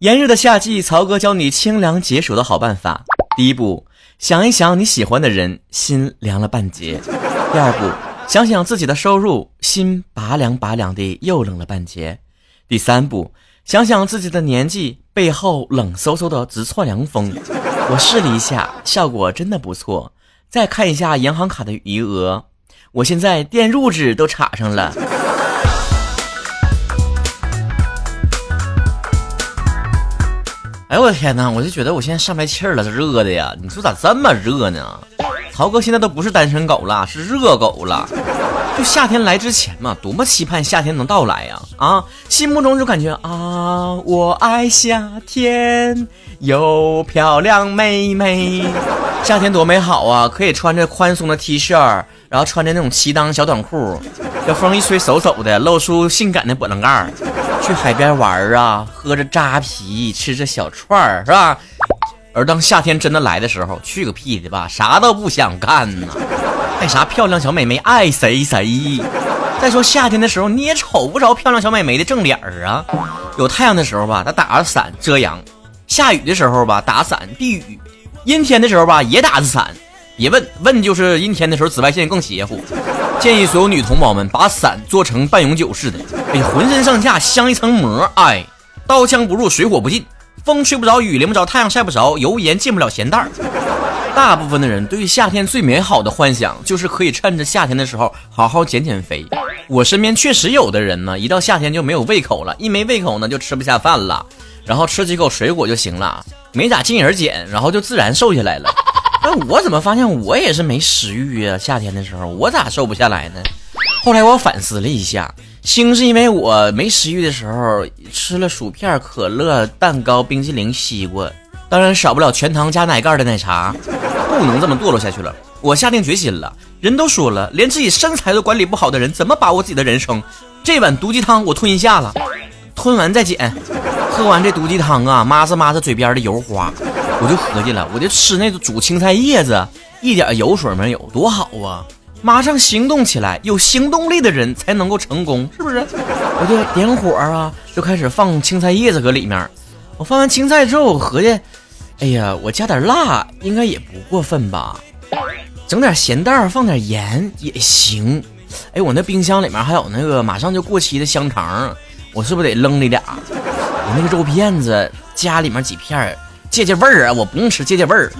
炎热的夏季，曹哥教你清凉解暑的好办法。第一步，想一想你喜欢的人，心凉了半截；第二步，想想自己的收入，心拔凉拔凉的又冷了半截；第三步，想想自己的年纪，背后冷飕飕的直窜凉风。我试了一下，效果真的不错。再看一下银行卡的余额，我现在电褥子都插上了。哎呦我的天哪！我就觉得我现在上不来气儿了，这热的呀！你说咋这么热呢？曹哥现在都不是单身狗了，是热狗了。就夏天来之前嘛，多么期盼夏天能到来呀！啊，心目中就感觉啊，我爱夏天，有漂亮妹妹。夏天多美好啊！可以穿着宽松的 T 恤，然后穿着那种齐裆小短裤，这风一吹嗖嗖的，露出性感的波棱盖儿。去海边玩啊，喝着扎啤，吃着小串儿，是吧？而当夏天真的来的时候，去个屁的吧，啥都不想干呢。爱啥漂亮小美眉，爱谁谁。再说夏天的时候，你也瞅不着漂亮小美眉的正脸儿啊。有太阳的时候吧，她打着伞遮阳；下雨的时候吧，打伞避雨；阴天的时候吧，也打着伞。别问问，就是阴天的时候紫外线更邪乎。建议所有女同胞们把伞做成半永久式的，哎，浑身上下镶一层膜，哎，刀枪不入，水火不进，风吹不着，雨淋不着，太阳晒不着，油盐进不了咸蛋。大部分的人对于夏天最美好的幻想，就是可以趁着夏天的时候好好减减肥。我身边确实有的人呢，一到夏天就没有胃口了，一没胃口呢就吃不下饭了，然后吃几口水果就行了，没咋进人减，然后就自然瘦下来了。那我怎么发现我也是没食欲啊？夏天的时候我咋瘦不下来呢？后来我反思了一下，兴是因为我没食欲的时候吃了薯片、可乐、蛋糕、冰淇淋、西瓜，当然少不了全糖加奶盖的奶茶。不能这么堕落下去了，我下定决心了。人都说了，连自己身材都管理不好的人，怎么把握自己的人生？这碗毒鸡汤我吞下了，吞完再减。喝完这毒鸡汤啊，抹着抹着嘴边的油花。我就合计了，我就吃那个煮青菜叶子，一点油水没有，多好啊！马上行动起来，有行动力的人才能够成功，是不是？我就点火啊，就开始放青菜叶子搁里面。我放完青菜之后，我合计，哎呀，我加点辣应该也不过分吧？整点咸蛋儿，放点盐也行。哎，我那冰箱里面还有那个马上就过期的香肠，我是不是得扔里俩？我那个肉片子加里面几片。借借味儿啊！我不用吃，借借味儿，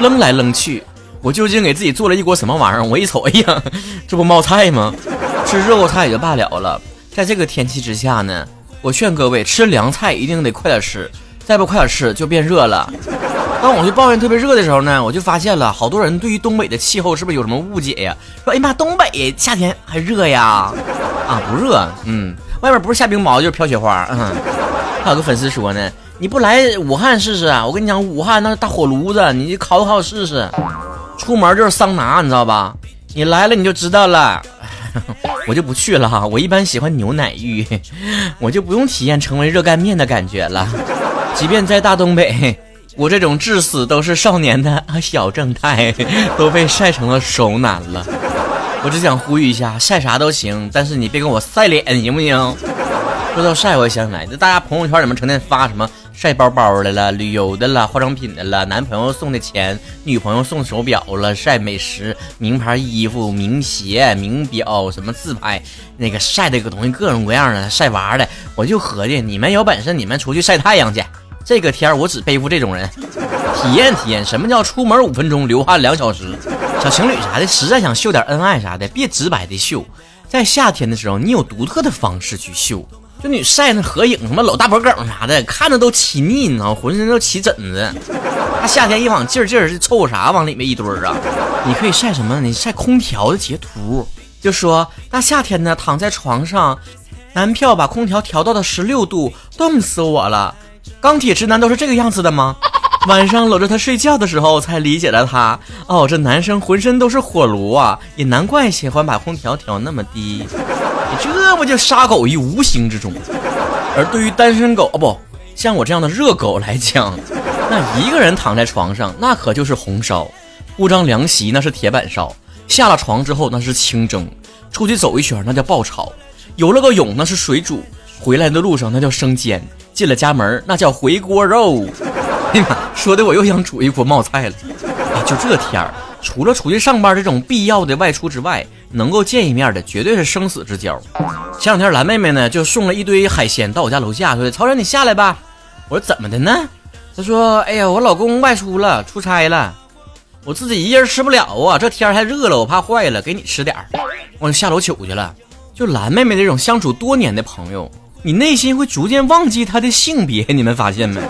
扔来扔去，我究竟给自己做了一锅什么玩意儿？我一瞅，哎呀，这不冒菜吗？吃热乎菜也就罢了了，在这个天气之下呢，我劝各位吃凉菜一定得快点吃，再不快点吃就变热了。当我去抱怨特别热的时候呢，我就发现了好多人对于东北的气候是不是有什么误解呀？说哎妈，东北夏天还热呀？啊，不热，嗯，外面不是下冰雹就是飘雪花。嗯，还有个粉丝说呢。你不来武汉试试啊？我跟你讲，武汉那是大火炉子，你烤烤试试。出门就是桑拿，你知道吧？你来了你就知道了。我就不去了哈，我一般喜欢牛奶浴，我就不用体验成为热干面的感觉了。即便在大东北，我这种至死都是少年的小正太 都被晒成了熟男了。我只想呼吁一下，晒啥都行，但是你别跟我晒脸，行不行？说到晒，我想起来，那大家朋友圈里面成天发什么？晒包包的了，旅游的了，化妆品的了，男朋友送的钱，女朋友送手表了，晒美食、名牌衣服、名鞋、名表，什么自拍，那个晒这个东西各种各样的，晒娃的。我就合计，你们有本事，你们出去晒太阳去。这个天我只背负这种人，体验体验什么叫出门五分钟流汗两小时。小情侣啥的，实在想秀点恩爱啥的，别直白的秀，在夏天的时候，你有独特的方式去秀。就你晒那合影，什么搂大脖梗啥的，看着都起腻，你知道浑身都起疹子。那夏天一往劲儿劲儿是凑啥往里面一堆儿啊？你可以晒什么？你晒空调的截图，就说大夏天呢躺在床上，男票把空调调到了十六度，冻死我了。钢铁直男都是这个样子的吗？晚上搂着他睡觉的时候，才理解了他。哦，这男生浑身都是火炉啊，也难怪喜欢把空调调那么低。这不就杀狗于无形之中？而对于单身狗哦不像我这样的热狗来讲，那一个人躺在床上，那可就是红烧；铺张凉席，那是铁板烧；下了床之后，那是清蒸；出去走一圈，那叫爆炒；游了个泳，那是水煮；回来的路上，那叫生煎；进了家门那叫回锅肉。哎呀妈，说的我又想煮一锅冒菜了。啊，就这天儿，除了出去上班这种必要的外出之外，能够见一面的绝对是生死之交。前两天蓝妹妹呢就送了一堆海鲜到我家楼下，说：“曹晨你下来吧。”我说：“怎么的呢？”她说：“哎呀，我老公外出了，出差了，我自己一人吃不了啊，这天还热了，我怕坏了，给你吃点儿。”我就下楼取去了。就蓝妹妹这种相处多年的朋友，你内心会逐渐忘记她的性别，你们发现没？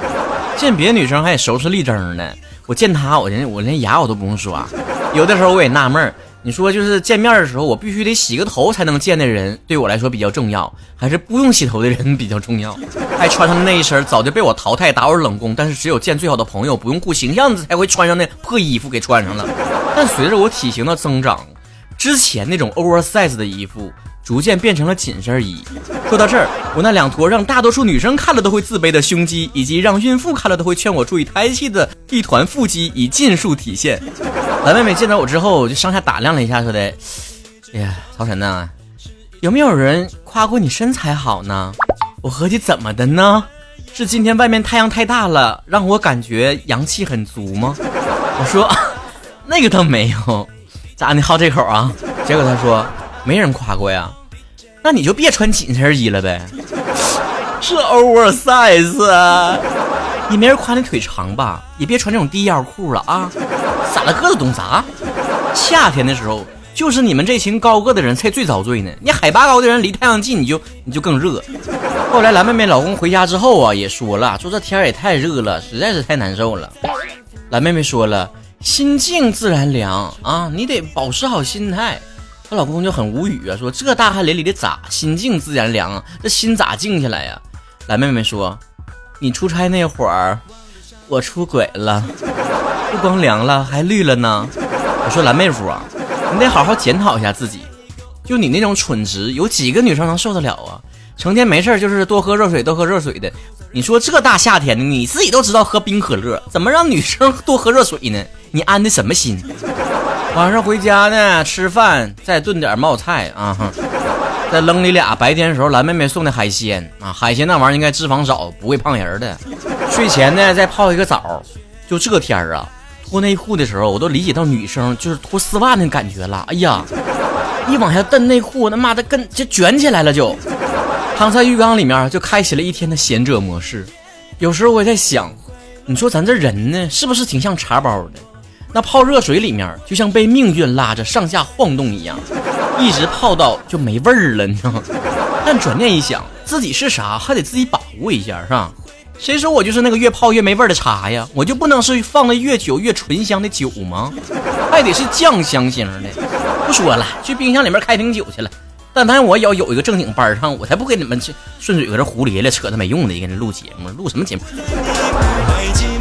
见别的女生还得收拾立正呢，我见她，我连我连牙我都不用刷。有的时候我也纳闷儿，你说就是见面的时候，我必须得洗个头才能见的人，对我来说比较重要，还是不用洗头的人比较重要？还穿上那一身早就被我淘汰打我冷宫，但是只有见最好的朋友不用顾形象才会穿上那破衣服给穿上了。但随着我体型的增长，之前那种 oversize 的衣服。逐渐变成了紧身衣。说到这儿，我那两坨让大多数女生看了都会自卑的胸肌，以及让孕妇看了都会劝我注意胎气的一团腹肌，已尽数体现。蓝妹妹见到我之后，我就上下打量了一下，说的：“哎呀，曹晨呐，有没有人夸过你身材好呢？”我合计怎么的呢？是今天外面太阳太大了，让我感觉阳气很足吗？我说 那个倒没有，咋你好这口啊？结果他说。没人夸过呀，那你就别穿紧身衣了呗。是 oversize，也没人夸你腿长吧？也别穿这种低腰裤了啊！咋了个子懂啥？夏天的时候，就是你们这群高个的人才最遭罪呢。你海拔高的人离太阳近，你就你就更热。后来蓝妹妹老公回家之后啊，也说了，说这天也太热了，实在是太难受了。蓝妹妹说了，心静自然凉啊，你得保持好心态。她老公就很无语啊，说这大汗淋漓的咋心静自然凉啊？这心咋静下来呀？蓝妹妹说，你出差那会儿，我出轨了，不光凉了，还绿了呢。我说蓝妹夫啊，你得好好检讨一下自己，就你那种蠢直，有几个女生能受得了啊？成天没事就是多喝热水，多喝热水的。你说这大夏天的，你自己都知道喝冰可乐，怎么让女生多喝热水呢？你安的什么心？晚上回家呢，吃饭再炖点冒菜啊，再扔你俩白天时候蓝妹妹送的海鲜啊，海鲜那玩意儿应该脂肪少，不会胖人的。睡前呢再泡一个澡，就这天儿啊，脱内裤的时候我都理解到女生就是脱丝袜那感觉了。哎呀，一往下蹬内裤，他妈的跟就卷起来了，就躺在浴缸里面就开启了一天的贤者模式。有时候我也在想，你说咱这人呢，是不是挺像茶包的？那泡热水里面，就像被命运拉着上下晃动一样，一直泡到就没味儿了，你知道吗？但转念一想，自己是啥，还得自己把握一下，是吧？谁说我就是那个越泡越没味儿的茶呀？我就不能是放的越久越醇香的酒吗？还得是酱香型的。不说了，去冰箱里面开瓶酒去了。但凡我要有一个正经班上，我才不跟你们去顺嘴搁这胡咧咧扯那没用的，跟人录节目，录什么节目？